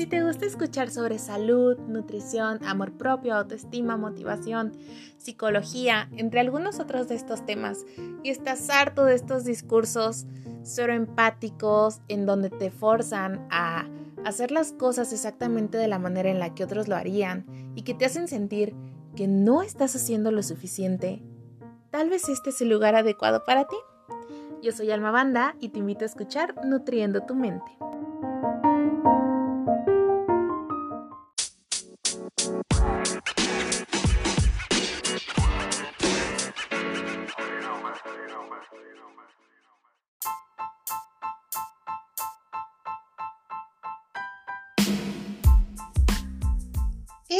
Si te gusta escuchar sobre salud, nutrición, amor propio, autoestima, motivación, psicología, entre algunos otros de estos temas, y estás harto de estos discursos solo empáticos en donde te forzan a hacer las cosas exactamente de la manera en la que otros lo harían y que te hacen sentir que no estás haciendo lo suficiente, tal vez este es el lugar adecuado para ti. Yo soy Alma Banda y te invito a escuchar Nutriendo tu mente.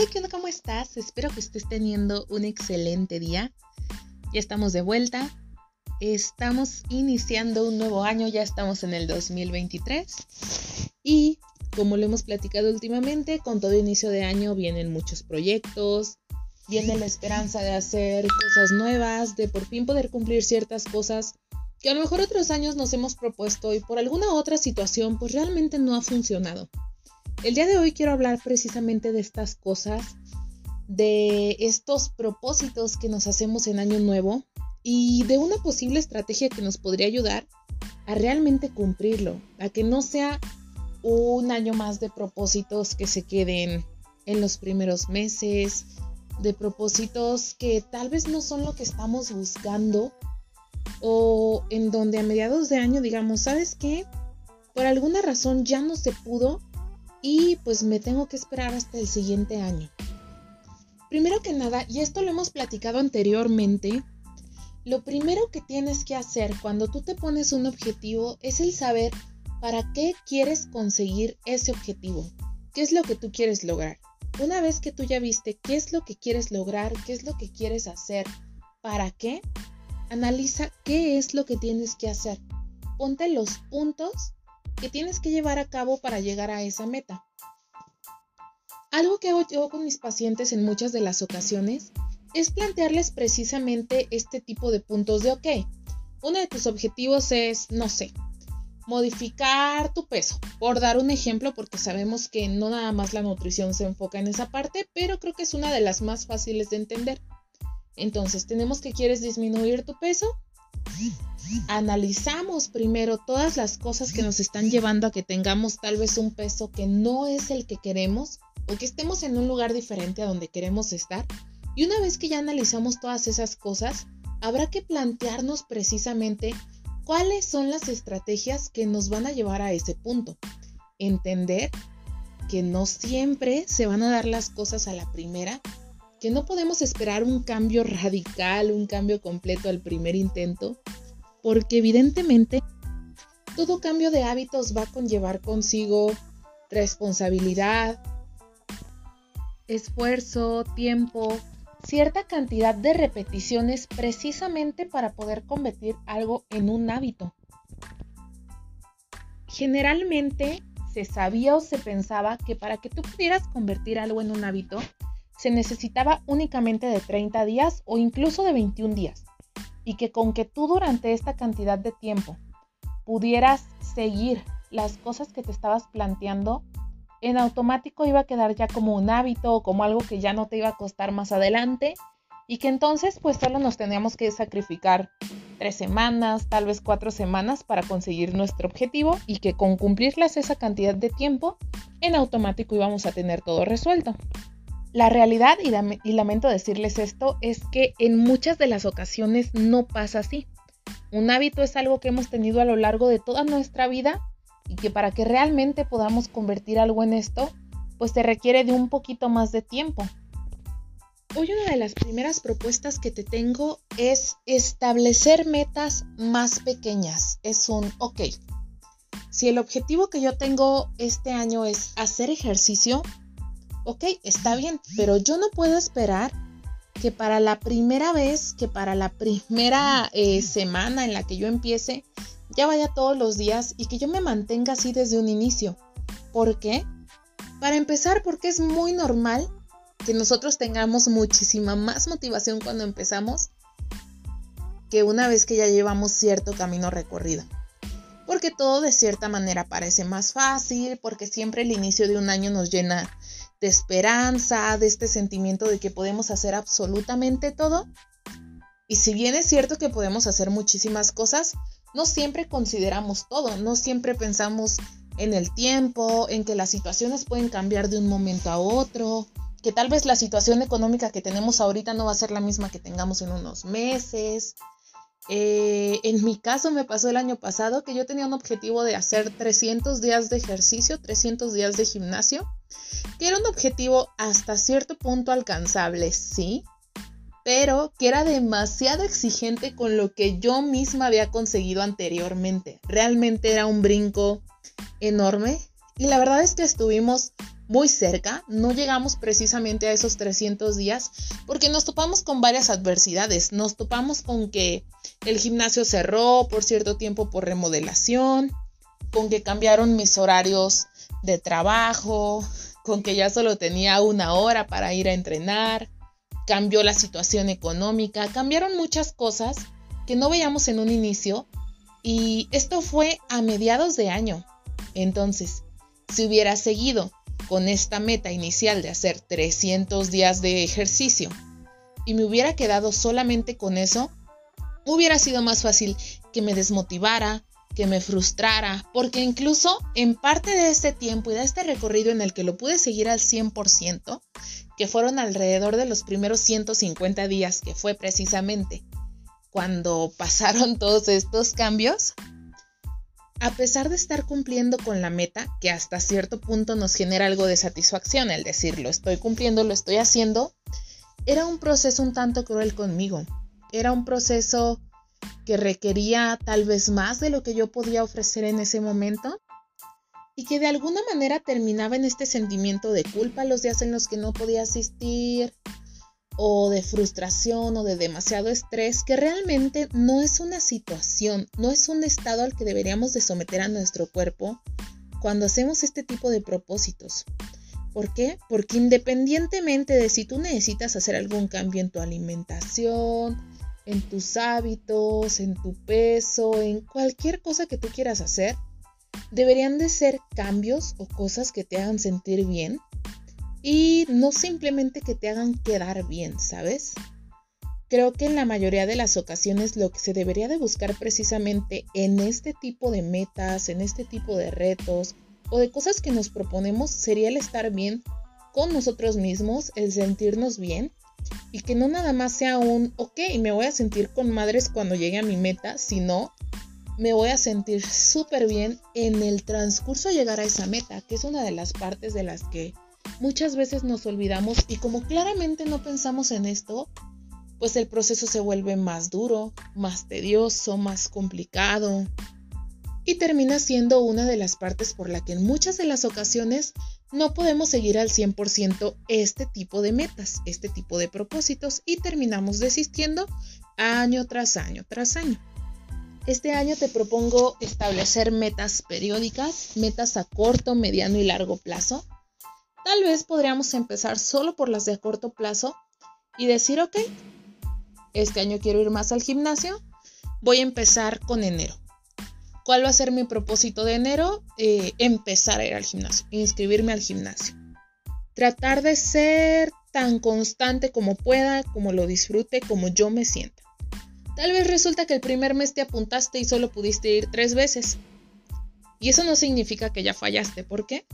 Hey, ¿qué onda? ¿Cómo estás? Espero que estés teniendo un excelente día. Ya estamos de vuelta Estamos iniciando un nuevo año, ya estamos en el 2023 y como lo hemos platicado últimamente, con todo inicio de año vienen muchos proyectos, viene la esperanza de hacer cosas nuevas, de por fin poder cumplir ciertas cosas que a lo mejor otros años nos hemos propuesto y por alguna otra situación pues realmente no ha funcionado. El día de hoy quiero hablar precisamente de estas cosas, de estos propósitos que nos hacemos en año nuevo y de una posible estrategia que nos podría ayudar a realmente cumplirlo, a que no sea un año más de propósitos que se queden en los primeros meses, de propósitos que tal vez no son lo que estamos buscando o en donde a mediados de año digamos, ¿sabes qué? Por alguna razón ya no se pudo y pues me tengo que esperar hasta el siguiente año. Primero que nada, y esto lo hemos platicado anteriormente, lo primero que tienes que hacer cuando tú te pones un objetivo es el saber para qué quieres conseguir ese objetivo, qué es lo que tú quieres lograr. Una vez que tú ya viste qué es lo que quieres lograr, qué es lo que quieres hacer, para qué, analiza qué es lo que tienes que hacer. Ponte los puntos que tienes que llevar a cabo para llegar a esa meta. Algo que hago yo con mis pacientes en muchas de las ocasiones es plantearles precisamente este tipo de puntos de, ok, uno de tus objetivos es, no sé, modificar tu peso, por dar un ejemplo, porque sabemos que no nada más la nutrición se enfoca en esa parte, pero creo que es una de las más fáciles de entender. Entonces, tenemos que quieres disminuir tu peso. Analizamos primero todas las cosas que nos están llevando a que tengamos tal vez un peso que no es el que queremos o que estemos en un lugar diferente a donde queremos estar y una vez que ya analizamos todas esas cosas, habrá que plantearnos precisamente cuáles son las estrategias que nos van a llevar a ese punto. Entender que no siempre se van a dar las cosas a la primera, que no podemos esperar un cambio radical, un cambio completo al primer intento, porque evidentemente todo cambio de hábitos va a conllevar consigo responsabilidad, esfuerzo, tiempo, cierta cantidad de repeticiones precisamente para poder convertir algo en un hábito. Generalmente se sabía o se pensaba que para que tú pudieras convertir algo en un hábito, se necesitaba únicamente de 30 días o incluso de 21 días. Y que con que tú durante esta cantidad de tiempo pudieras seguir las cosas que te estabas planteando, en automático iba a quedar ya como un hábito o como algo que ya no te iba a costar más adelante y que entonces pues solo nos teníamos que sacrificar tres semanas, tal vez cuatro semanas para conseguir nuestro objetivo y que con cumplirlas esa cantidad de tiempo en automático íbamos a tener todo resuelto. La realidad, y, lamento decirles esto, es que en muchas de las ocasiones no pasa así. Un hábito es algo que hemos tenido a lo largo de toda nuestra vida y que para que realmente podamos convertir algo en esto, pues se requiere de un poquito más de tiempo. Hoy una de las primeras propuestas que te tengo es establecer metas más pequeñas. Es un, ok, si el objetivo que yo tengo este año es hacer ejercicio, ok, está bien, pero yo no puedo esperar que para la primera vez, que para la primera eh, semana en la que yo empiece, ya vaya todos los días y que yo me mantenga así desde un inicio. ¿Por qué? Para empezar, porque es muy normal que nosotros tengamos muchísima más motivación cuando empezamos que una vez que ya llevamos cierto camino recorrido. ¿Por porque todo de cierta manera parece más fácil, porque siempre el inicio de un año nos llena de esperanza, de este sentimiento de que podemos hacer absolutamente todo. Y si bien es cierto que podemos hacer muchísimas cosas, no siempre consideramos todo, no siempre pensamos en el tiempo, en que las situaciones pueden cambiar de un momento a otro, que tal vez la situación económica que tenemos ahorita no va a ser la misma que tengamos en unos meses. Eh, en mi caso me pasó el año pasado que yo tenía un objetivo de hacer 300 días de ejercicio, 300 días de gimnasio, que era un objetivo hasta cierto punto alcanzable, sí, pero que era demasiado exigente con lo que yo misma había conseguido anteriormente. Realmente era un brinco enorme y la verdad es que estuvimos muy cerca, no llegamos precisamente a esos 300 días porque nos topamos con varias adversidades, nos topamos con que el gimnasio cerró por cierto tiempo por remodelación, con que cambiaron mis horarios de trabajo, con que ya solo tenía una hora para ir a entrenar, cambió la situación económica, cambiaron muchas cosas que no veíamos en un inicio. Y esto fue a mediados de año. Entonces, si hubiera seguido con esta meta inicial de hacer 300 días de ejercicio y me hubiera quedado solamente con eso, hubiera sido más fácil que me desmotivara, que me frustrara, porque incluso en parte de este tiempo y de este recorrido en el que lo pude seguir al 100%, que fueron alrededor de los primeros 150 días, que fue precisamente cuando pasaron todos estos cambios, a pesar de estar cumpliendo con la meta, que hasta cierto punto nos genera algo de satisfacción el decir lo estoy cumpliendo, lo estoy haciendo, era un proceso un tanto cruel conmigo. Era un proceso que requería tal vez más de lo que yo podía ofrecer en ese momento y que de alguna manera terminaba en este sentimiento de culpa los días en los que no podía asistir, o de frustración o de demasiado estrés que realmente no es una situación, no es un estado al que deberíamos de someter a nuestro cuerpo cuando hacemos este tipo de propósitos. ¿Por qué? Porque independientemente de si tú necesitas hacer algún cambio en tu alimentación, en tus hábitos, en tu peso, en cualquier cosa que tú quieras hacer, deberían de ser cambios o cosas que te hagan sentir bien y no simplemente que te hagan quedar bien, ¿sabes? Creo que en la mayoría de las ocasiones lo que se debería de buscar precisamente en este tipo de metas, en este tipo de retos o de cosas que nos proponemos sería el estar bien con nosotros mismos, el sentirnos bien y que no nada más sea un, ok, me voy a sentir con madres cuando llegue a mi meta, sino me voy a sentir súper bien en el transcurso a llegar a esa meta, que es una de las partes de las que muchas veces nos olvidamos y como claramente no pensamos en esto, pues el proceso se vuelve más duro, más tedioso, más complicado y termina siendo una de las partes por la que en muchas de las ocasiones no podemos seguir al 100% este tipo de metas, este tipo de propósitos y terminamos desistiendo año tras año tras año. Este año te propongo establecer metas periódicas, metas a corto, mediano y largo plazo, Tal vez podríamos empezar solo por las de corto plazo y decir, ok, este año quiero ir más al gimnasio, voy a empezar con enero. ¿Cuál va a ser mi propósito de enero? Eh, empezar a ir al gimnasio, inscribirme al gimnasio. Tratar de ser tan constante como pueda, como lo disfrute, como yo me sienta. Tal vez resulta que el primer mes te apuntaste y solo pudiste ir tres veces. Y eso no significa que ya fallaste. ¿Por qué?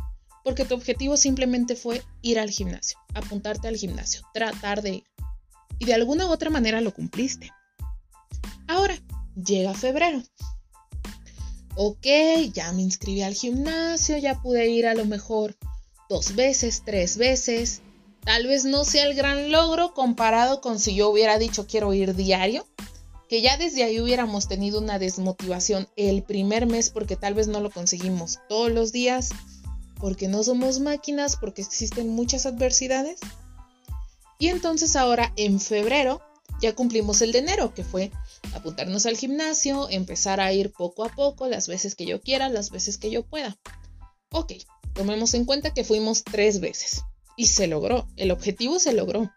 porque tu objetivo simplemente fue ir al gimnasio, apuntarte al gimnasio, tratar de ir. Y de alguna u otra manera lo cumpliste. Ahora, llega febrero. Ok, ya me inscribí al gimnasio, ya pude ir a lo mejor dos veces, tres veces. Tal vez no sea el gran logro comparado con si yo hubiera dicho quiero ir diario, que ya desde ahí hubiéramos tenido una desmotivación el primer mes porque tal vez no lo conseguimos todos los días porque no somos máquinas, porque existen muchas adversidades. Y entonces ahora en febrero ya cumplimos el de enero, que fue apuntarnos al gimnasio, empezar a ir poco a poco, las veces que yo quiera, las veces que yo pueda. Ok, tomemos en cuenta que fuimos tres veces. Y se logró, el objetivo se logró.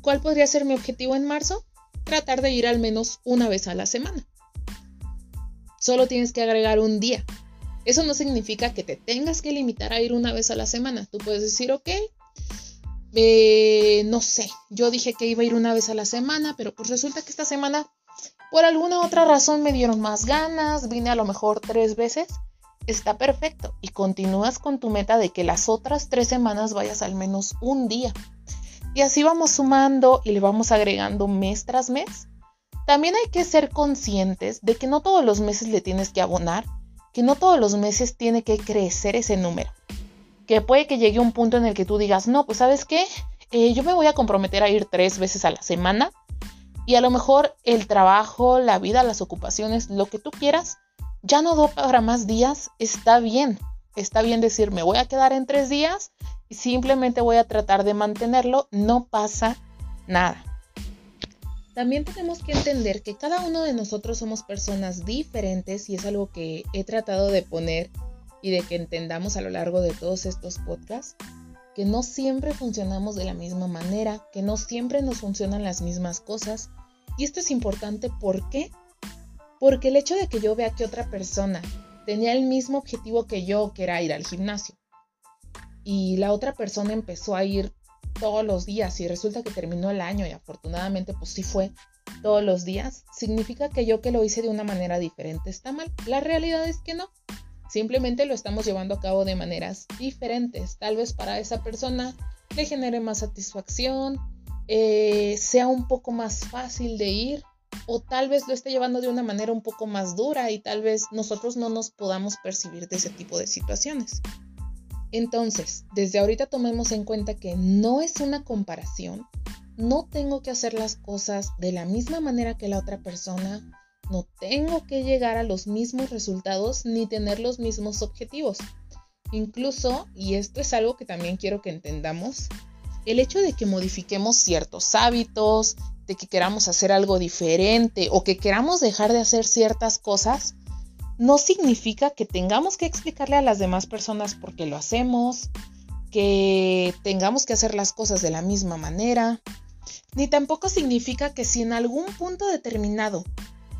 ¿Cuál podría ser mi objetivo en marzo? Tratar de ir al menos una vez a la semana. Solo tienes que agregar un día. Eso no significa que te tengas que limitar a ir una vez a la semana. Tú puedes decir, ok, eh, no sé, yo dije que iba a ir una vez a la semana, pero pues resulta que esta semana por alguna otra razón me dieron más ganas, vine a lo mejor tres veces. Está perfecto y continúas con tu meta de que las otras tres semanas vayas al menos un día. Y así vamos sumando y le vamos agregando mes tras mes. También hay que ser conscientes de que no todos los meses le tienes que abonar, que no todos los meses tiene que crecer ese número que puede que llegue un punto en el que tú digas, no, pues sabes qué, eh, yo me voy a comprometer a ir tres veces a la semana y a lo mejor el trabajo, la vida, las ocupaciones, lo que tú quieras, ya no do para más días, está bien. Está bien decir, me voy a quedar en tres días y simplemente voy a tratar de mantenerlo, no pasa nada. También tenemos que entender que cada uno de nosotros somos personas diferentes y es algo que he tratado de poner y de que entendamos a lo largo de todos estos podcasts que no siempre funcionamos de la misma manera, que no siempre nos funcionan las mismas cosas. Y esto es importante, ¿por qué? Porque el hecho de que yo vea que otra persona tenía el mismo objetivo que yo, que era ir al gimnasio, y la otra persona empezó a ir todos los días y resulta que terminó el año y afortunadamente pues sí fue todos los días, significa que yo que lo hice de una manera diferente está mal. La realidad es que no. Simplemente lo estamos llevando a cabo de maneras diferentes. Tal vez para esa persona le genere más satisfacción, eh, sea un poco más fácil de ir o tal vez lo esté llevando de una manera un poco más dura y tal vez nosotros no nos podamos percibir de ese tipo de situaciones. Entonces, desde ahorita tomemos en cuenta que no es una comparación, no tengo que hacer las cosas de la misma manera que la otra persona, no tengo que llegar a los mismos resultados ni tener los mismos objetivos. Incluso, y esto es algo que también quiero que entendamos, el hecho de que modifiquemos ciertos hábitos, de que queramos hacer algo diferente o que queramos dejar de hacer ciertas cosas, no significa que tengamos que explicarle a las demás personas por qué lo hacemos, que tengamos que hacer las cosas de la misma manera, ni tampoco significa que si en algún punto determinado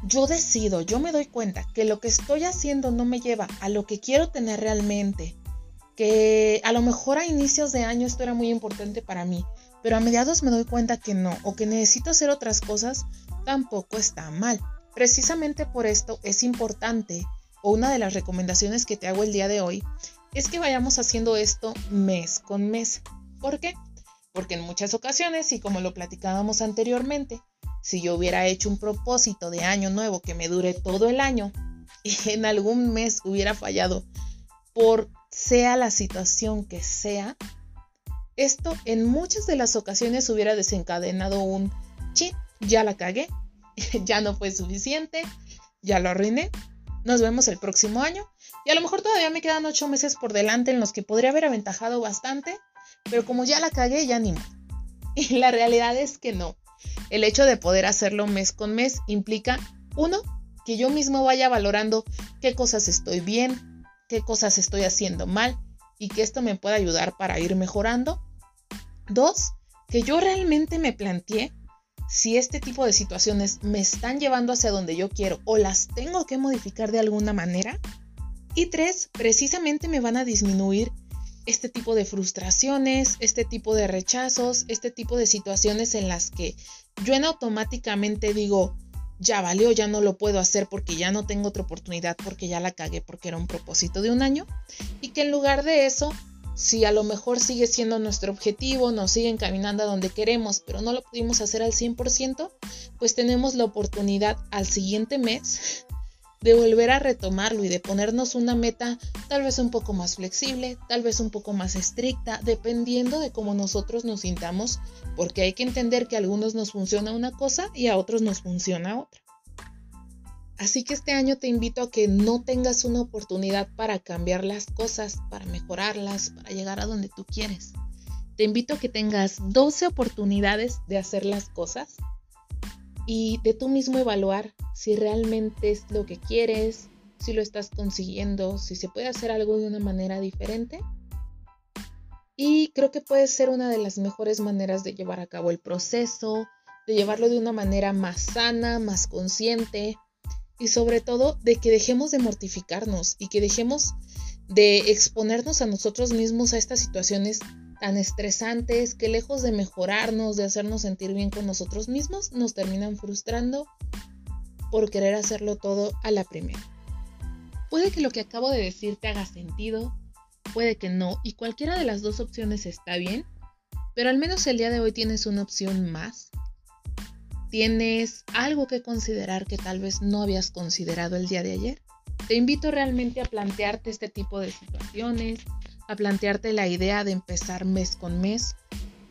yo decido, yo me doy cuenta que lo que estoy haciendo no me lleva a lo que quiero tener realmente, que a lo mejor a inicios de año esto era muy importante para mí, pero a mediados me doy cuenta que no, o que necesito hacer otras cosas, tampoco está mal. Precisamente por esto es importante, o una de las recomendaciones que te hago el día de hoy, es que vayamos haciendo esto mes con mes. ¿Por qué? Porque en muchas ocasiones, y como lo platicábamos anteriormente, si yo hubiera hecho un propósito de año nuevo que me dure todo el año y en algún mes hubiera fallado por sea la situación que sea, esto en muchas de las ocasiones hubiera desencadenado un chit, ya la cagué, ya no fue suficiente, ya lo arruiné, nos vemos el próximo año y a lo mejor todavía me quedan ocho meses por delante en los que podría haber aventajado bastante, pero como ya la cagué, ya ni. Y la realidad es que no. El hecho de poder hacerlo mes con mes implica, uno, que yo mismo vaya valorando qué cosas estoy bien, qué cosas estoy haciendo mal y que esto me pueda ayudar para ir mejorando. Dos, que yo realmente me planteé si este tipo de situaciones me están llevando hacia donde yo quiero o las tengo que modificar de alguna manera. Y tres, precisamente me van a disminuir este tipo de frustraciones, este tipo de rechazos, este tipo de situaciones en las que yo en automáticamente digo, ya valió, ya no lo puedo hacer porque ya no tengo otra oportunidad, porque ya la cagué, porque era un propósito de un año, y que en lugar de eso, si a lo mejor sigue siendo nuestro objetivo, nos sigue encaminando a donde queremos, pero no lo pudimos hacer al 100%, pues tenemos la oportunidad al siguiente mes de volver a retomarlo y de ponernos una meta tal vez un poco más flexible, tal vez un poco más estricta, dependiendo de cómo nosotros nos sintamos, porque hay que entender que a algunos nos funciona una cosa y a otros nos funciona otra. Así que este año te invito a que no tengas una oportunidad para cambiar las cosas, para mejorarlas, para llegar a donde tú quieres. Te invito a que tengas 12 oportunidades de hacer las cosas y de tú mismo evaluar si realmente es lo que quieres, si lo estás consiguiendo, si se puede hacer algo de una manera diferente. Y creo que puede ser una de las mejores maneras de llevar a cabo el proceso, de llevarlo de una manera más sana, más consciente y sobre todo de que dejemos de mortificarnos y que dejemos de exponernos a nosotros mismos a estas situaciones tan estresantes que lejos de mejorarnos, de hacernos sentir bien con nosotros mismos, nos terminan frustrando por querer hacerlo todo a la primera. Puede que lo que acabo de decir te haga sentido, puede que no, y cualquiera de las dos opciones está bien, pero al menos el día de hoy tienes una opción más. Tienes algo que considerar que tal vez no habías considerado el día de ayer. Te invito realmente a plantearte este tipo de situaciones, a plantearte la idea de empezar mes con mes,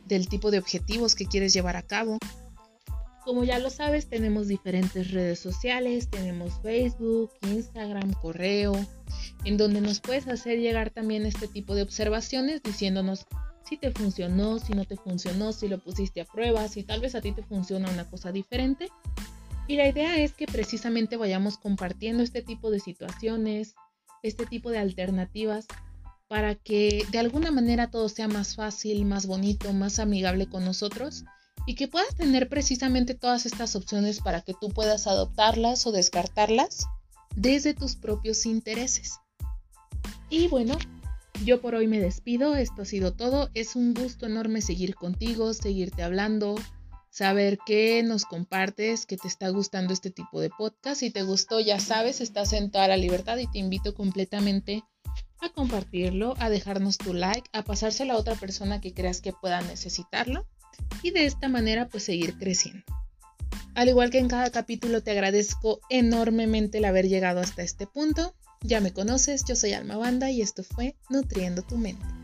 del tipo de objetivos que quieres llevar a cabo. Como ya lo sabes, tenemos diferentes redes sociales, tenemos Facebook, Instagram, correo, en donde nos puedes hacer llegar también este tipo de observaciones diciéndonos si te funcionó, si no te funcionó, si lo pusiste a prueba, si tal vez a ti te funciona una cosa diferente. Y la idea es que precisamente vayamos compartiendo este tipo de situaciones, este tipo de alternativas para que de alguna manera todo sea más fácil, más bonito, más amigable con nosotros y que puedas tener precisamente todas estas opciones para que tú puedas adoptarlas o descartarlas desde tus propios intereses. Y bueno, yo por hoy me despido, esto ha sido todo, es un gusto enorme seguir contigo, seguirte hablando, saber que nos compartes, que te está gustando este tipo de podcast. Si te gustó, ya sabes, estás en toda la libertad y te invito completamente a compartirlo, a dejarnos tu like, a pasárselo a otra persona que creas que pueda necesitarlo y de esta manera pues seguir creciendo. Al igual que en cada capítulo te agradezco enormemente el haber llegado hasta este punto. Ya me conoces, yo soy Alma Banda y esto fue Nutriendo tu mente.